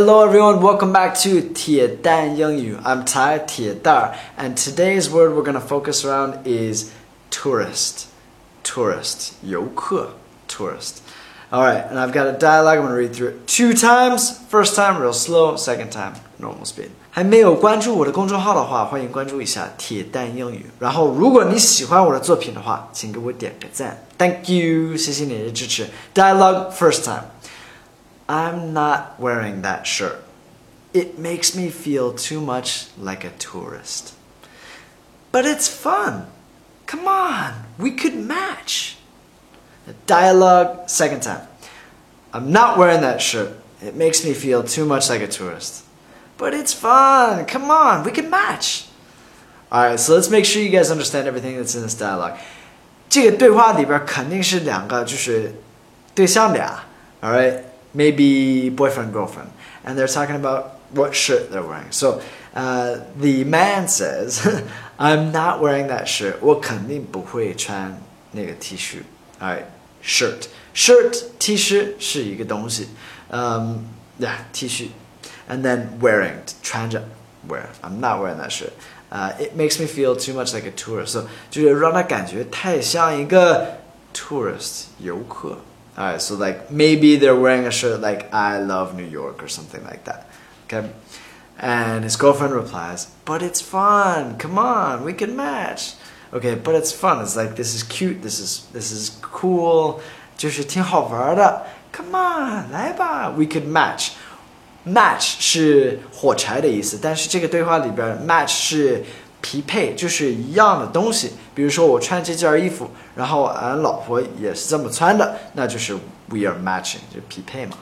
Hello everyone, welcome back to 铁蛋英语. I'm Tai 铁蛋 and today's word we're going to focus around is tourist. Tourist. 游客. Tourist. Alright, and I've got a dialogue, I'm going to read through it two times. First time real slow, second time normal speed. 还没有关注我的公众号的话，欢迎关注一下铁蛋英语。然后，如果你喜欢我的作品的话，请给我点个赞，Thank you，谢谢你的支持。Dialogue first time. I'm not wearing that shirt. It makes me feel too much like a tourist. But it's fun. Come on, we could match. Dialogue second time. I'm not wearing that shirt. It makes me feel too much like a tourist. But it's fun. Come on, we can match. Alright, so let's make sure you guys understand everything that's in this dialogue. 这个对话里边肯定是两个就是对象俩，alright, maybe boyfriend girlfriend, and they're talking about what shirt they're wearing. So, uh, the man says, "I'm not wearing that shirt. 我肯定不会穿那个 T 恤。Alright, shirt, shirt T 恤是一个东西，嗯、um,，yeah T 恤。and then wearing 穿着 wear I'm not wearing that shirt. Uh, it makes me feel too much like a tourist. So 就是让他感觉太像一个 tourist 游客。 Alright, so like maybe they're wearing a shirt like I love New York or something like that. Okay. And his girlfriend replies, But it's fun. Come on, we can match. Okay, but it's fun. It's like this is cute. This is this is cool. 就是挺好玩的. Come on, 来吧, we could match. Match 是火柴的意思，但是这个对话里边，match 是 匹配，就是一样的东西。比如说我穿这件衣服，然后俺老婆也是这么穿的，那就是 we are matching，就匹配嘛。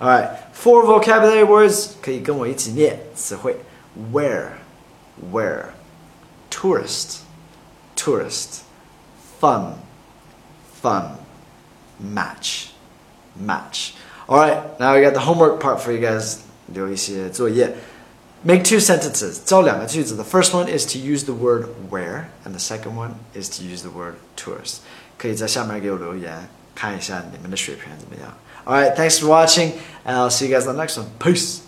Alright, four vocabulary words 可以跟我一起念词汇：wear, wear, tourist, tourist, fun, fun, match, match. All right, now we got the homework part for you guys. 留一些作业. Make two sentences. The first one is to use the word wear, and the second one is to use the word tourist. 可以在下面给我留言，看一下你们的水平怎么样。All right, thanks for watching, and I'll see you guys on the next one. Peace.